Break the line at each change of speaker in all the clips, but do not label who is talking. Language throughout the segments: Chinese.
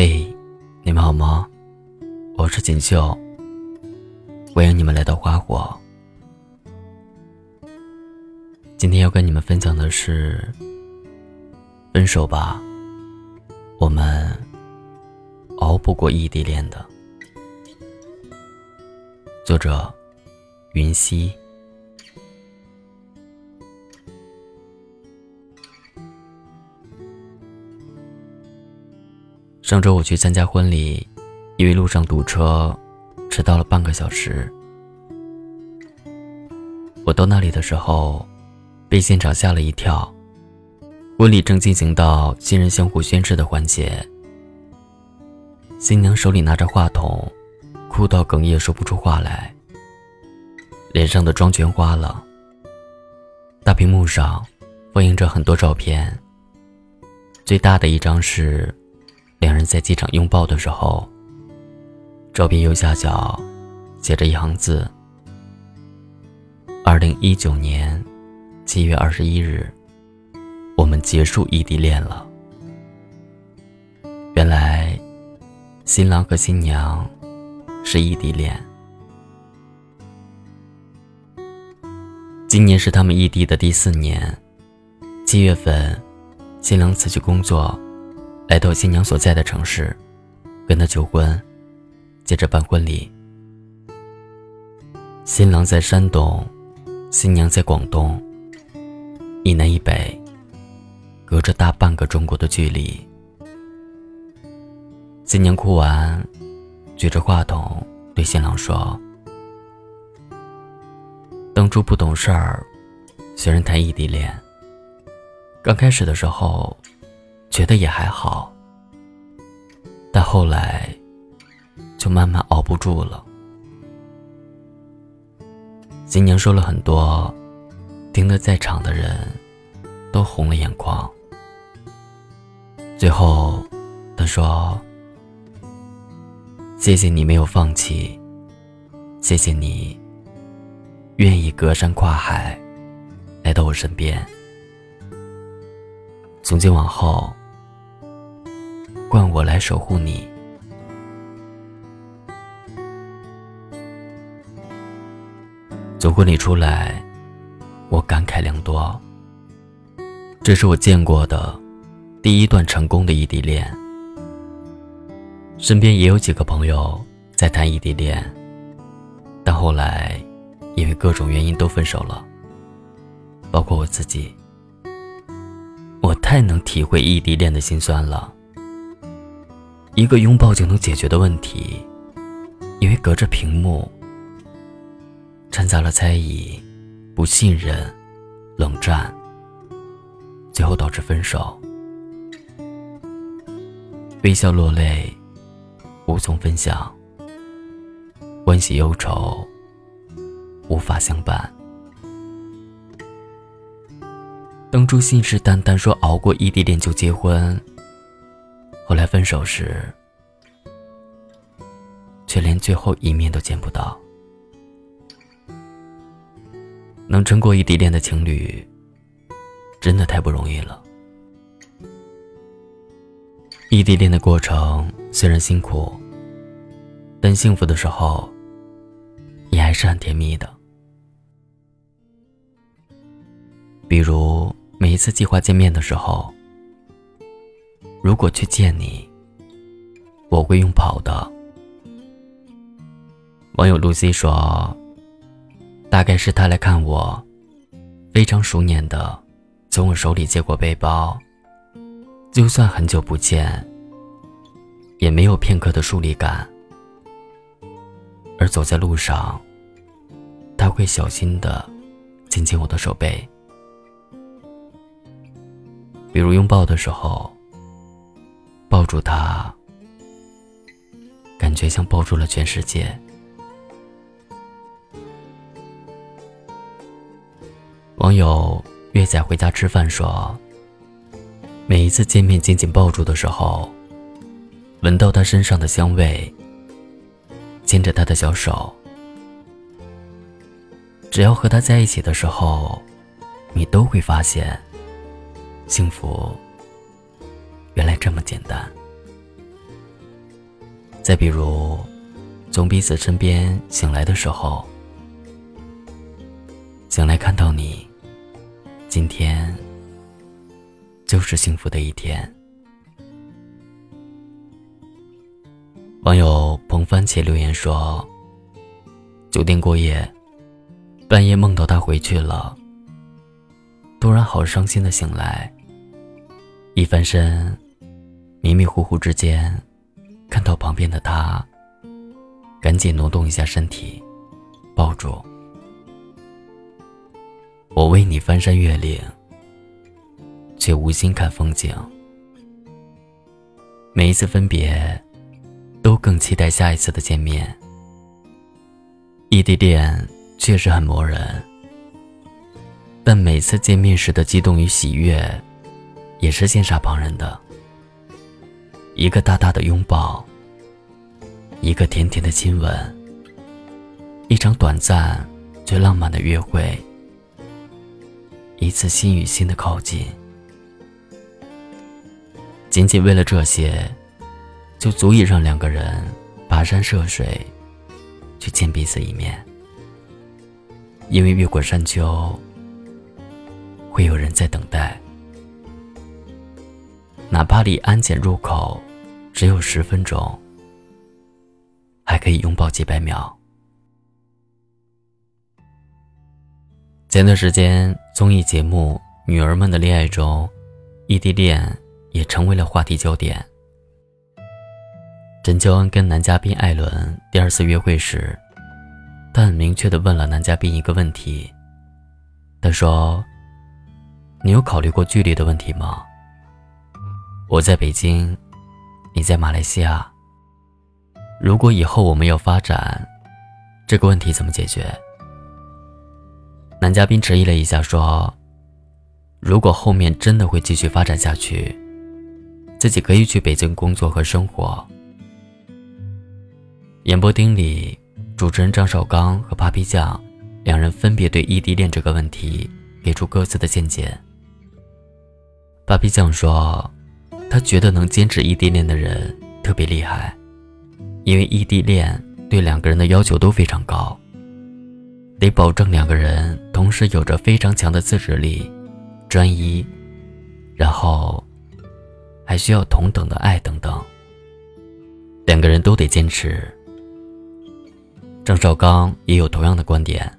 嘿，你们好吗？我是锦绣，欢迎你们来到花火。今天要跟你们分享的是《分手吧》，我们熬不过异地恋的。作者：云溪。上周我去参加婚礼，因为路上堵车，迟到了半个小时。我到那里的时候，被现场吓了一跳。婚礼正进行到新人相互宣誓的环节，新娘手里拿着话筒，哭到哽咽说不出话来，脸上的妆全花了。大屏幕上放映着很多照片，最大的一张是。两人在机场拥抱的时候，照片右下角写着一行字：“二零一九年七月二十一日，我们结束异地恋了。”原来，新郎和新娘是异地恋。今年是他们异地的第四年。七月份，新郎辞去工作。来到新娘所在的城市，跟她求婚，接着办婚礼。新郎在山东，新娘在广东，一南一北，隔着大半个中国的距离。新娘哭完，举着话筒对新郎说：“当初不懂事儿，学人谈异地恋。刚开始的时候。”觉得也还好，但后来就慢慢熬不住了。新娘说了很多，听得在场的人都红了眼眶。最后，她说：“谢谢你没有放弃，谢谢你愿意隔山跨海来到我身边。从今往后。”换我来守护你。从婚礼出来，我感慨良多。这是我见过的第一段成功的异地恋。身边也有几个朋友在谈异地恋，但后来因为各种原因都分手了，包括我自己。我太能体会异地恋的心酸了。一个拥抱就能解决的问题，因为隔着屏幕，掺杂了猜疑、不信任、冷战，最后导致分手。微笑落泪，无从分享；欢喜忧愁，无法相伴。当初信誓旦旦说熬过异地恋就结婚。后来分手时，却连最后一面都见不到。能撑过异地恋的情侣，真的太不容易了。异地恋的过程虽然辛苦，但幸福的时候，也还是很甜蜜的。比如每一次计划见面的时候。如果去见你，我会用跑的。网友露西说：“大概是他来看我，非常熟练的从我手里接过背包，就算很久不见，也没有片刻的疏离感。而走在路上，他会小心的紧紧我的手背，比如拥抱的时候。”抱住他，感觉像抱住了全世界。网友月仔回家吃饭说：“每一次见面紧紧抱住的时候，闻到他身上的香味，牵着他的小手，只要和他在一起的时候，你都会发现幸福。”原来这么简单。再比如，从彼此身边醒来的时候，醒来看到你，今天就是幸福的一天。网友彭番茄留言说：“酒店过夜，半夜梦到他回去了，突然好伤心的醒来。一翻身，迷迷糊糊之间，看到旁边的他，赶紧挪动一下身体，抱住。我为你翻山越岭，却无心看风景。每一次分别。”都更期待下一次的见面。异地恋确实很磨人，但每次见面时的激动与喜悦，也是羡煞旁人的。一个大大的拥抱，一个甜甜的亲吻，一场短暂却浪漫的约会，一次心与心的靠近，仅仅为了这些。就足以让两个人跋山涉水，去见彼此一面。因为越过山丘，会有人在等待。哪怕离安检入口只有十分钟，还可以拥抱几百秒。前段时间综艺节目《女儿们的恋爱》中，异地恋也成为了话题焦点。陈乔恩跟男嘉宾艾伦第二次约会时，他很明确的问了男嘉宾一个问题。他说：“你有考虑过距离的问题吗？我在北京，你在马来西亚。如果以后我们要发展，这个问题怎么解决？”男嘉宾迟疑了一下，说：“如果后面真的会继续发展下去，自己可以去北京工作和生活。”演播厅里，主持人张绍刚和 Papi 酱两人分别对异地恋这个问题给出各自的见解。Papi 酱说：“他觉得能坚持异地恋的人特别厉害，因为异地恋对两个人的要求都非常高，得保证两个人同时有着非常强的自制力、专一，然后还需要同等的爱等等，两个人都得坚持。”张绍刚也有同样的观点。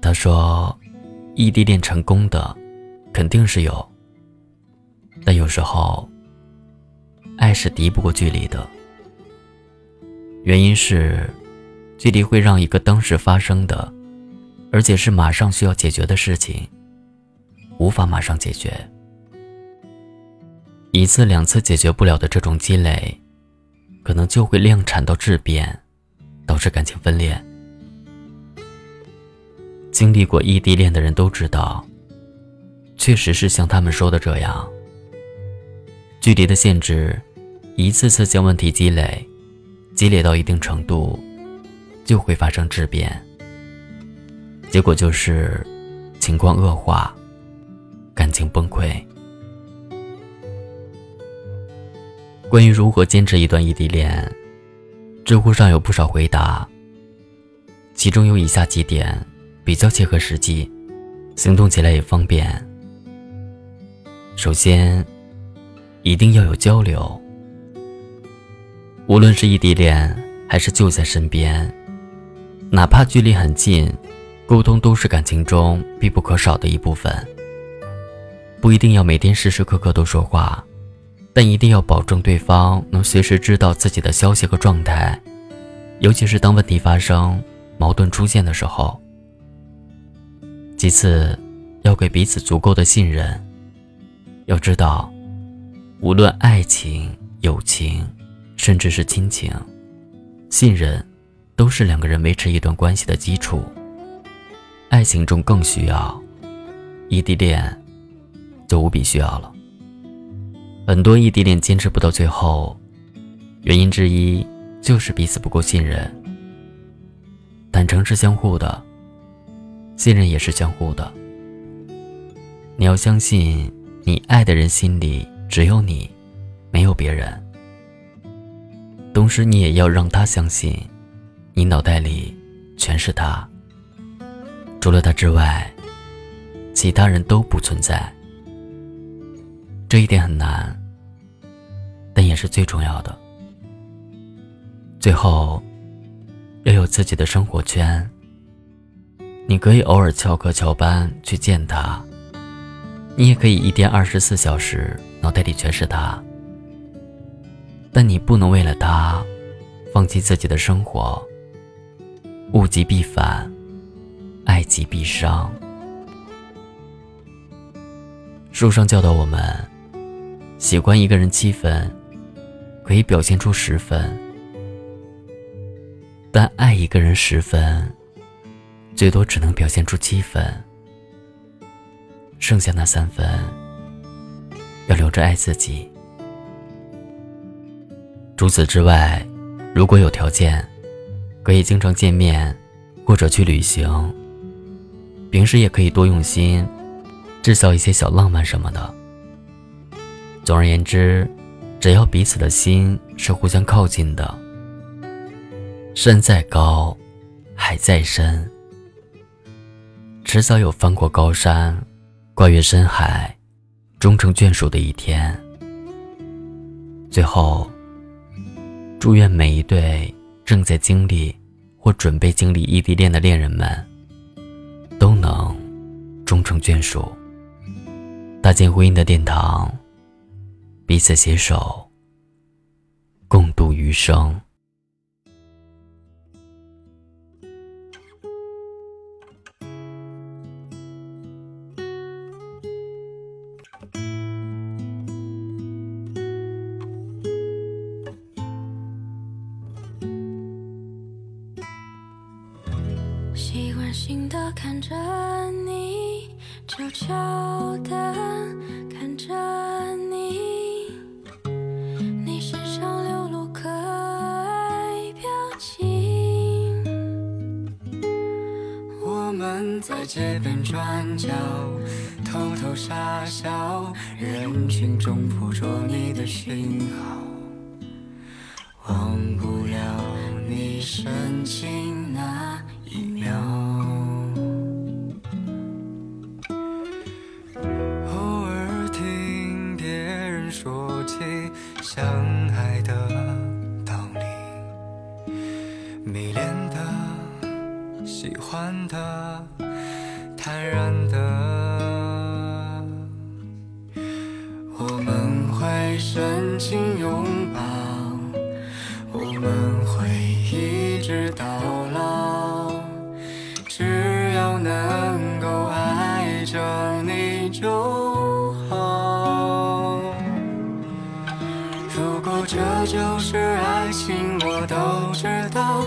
他说：“异地恋成功的肯定是有，但有时候爱是敌不过距离的。原因是，距离会让一个当时发生的，而且是马上需要解决的事情，无法马上解决。一次两次解决不了的这种积累，可能就会量产到质变。”导致感情分裂。经历过异地恋的人都知道，确实是像他们说的这样。距离的限制，一次次将问题积累，积累到一定程度，就会发生质变。结果就是情况恶化，感情崩溃。关于如何坚持一段异地恋？知乎上有不少回答，其中有以下几点比较切合实际，行动起来也方便。首先，一定要有交流，无论是异地恋还是就在身边，哪怕距离很近，沟通都是感情中必不可少的一部分。不一定要每天时时刻刻都说话。但一定要保证对方能随时知道自己的消息和状态，尤其是当问题发生、矛盾出现的时候。其次，要给彼此足够的信任。要知道，无论爱情、友情，甚至是亲情，信任都是两个人维持一段关系的基础。爱情中更需要，异地恋就无比需要了。很多异地恋坚持不到最后，原因之一就是彼此不够信任。坦诚是相互的，信任也是相互的。你要相信，你爱的人心里只有你，没有别人。
同时你也要让他相信，你脑袋里全是他，除了他之外，其他人都不存在。这一点很难，但也是最重要的。最后，要有自己的生活圈。你可以偶尔翘课翘班去见他，你也可以一天二十四小时脑袋里全是他。但你不能为了他，放弃自己的生活。物极必反，爱极必伤。书上教导我们，喜欢一个人七分，可以表现出十分；但爱一个人十分，最多只能表现出七分。剩下那三分，要留着爱自己。除此之外，如果有条件，可以经常见面，或者去旅行。平时也可以多用心，制造一些小浪漫什么的。总而言之，只要彼此的心是互相靠近的，山再高，海再深，迟早有翻过高山，跨越深海，终成眷属的一天。最后。祝愿每一对正在经历或准备经历异地恋的恋人们，都能终成眷属，搭建婚姻的殿堂，彼此携手，共度余生。
在街边转角，偷偷傻笑，人群中捕捉你的讯号，忘不了你深情那一秒。偶尔听别人说起相爱的道理，迷恋的、喜欢的、坦然的，我们会深情拥抱，我们会一直到老，只要能够爱着你就好。如果。这就是爱情，我都知道。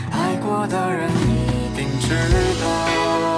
过的人一定知道。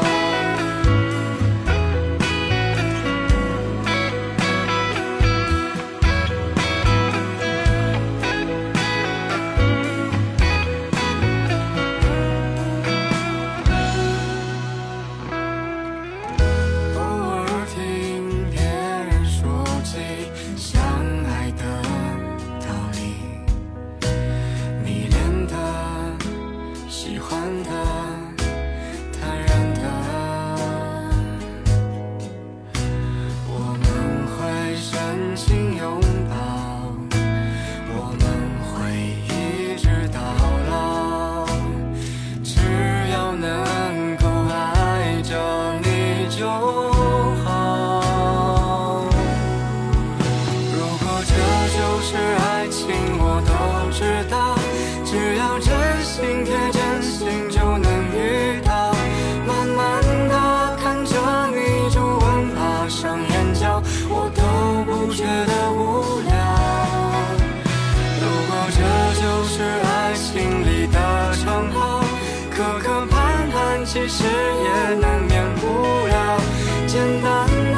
time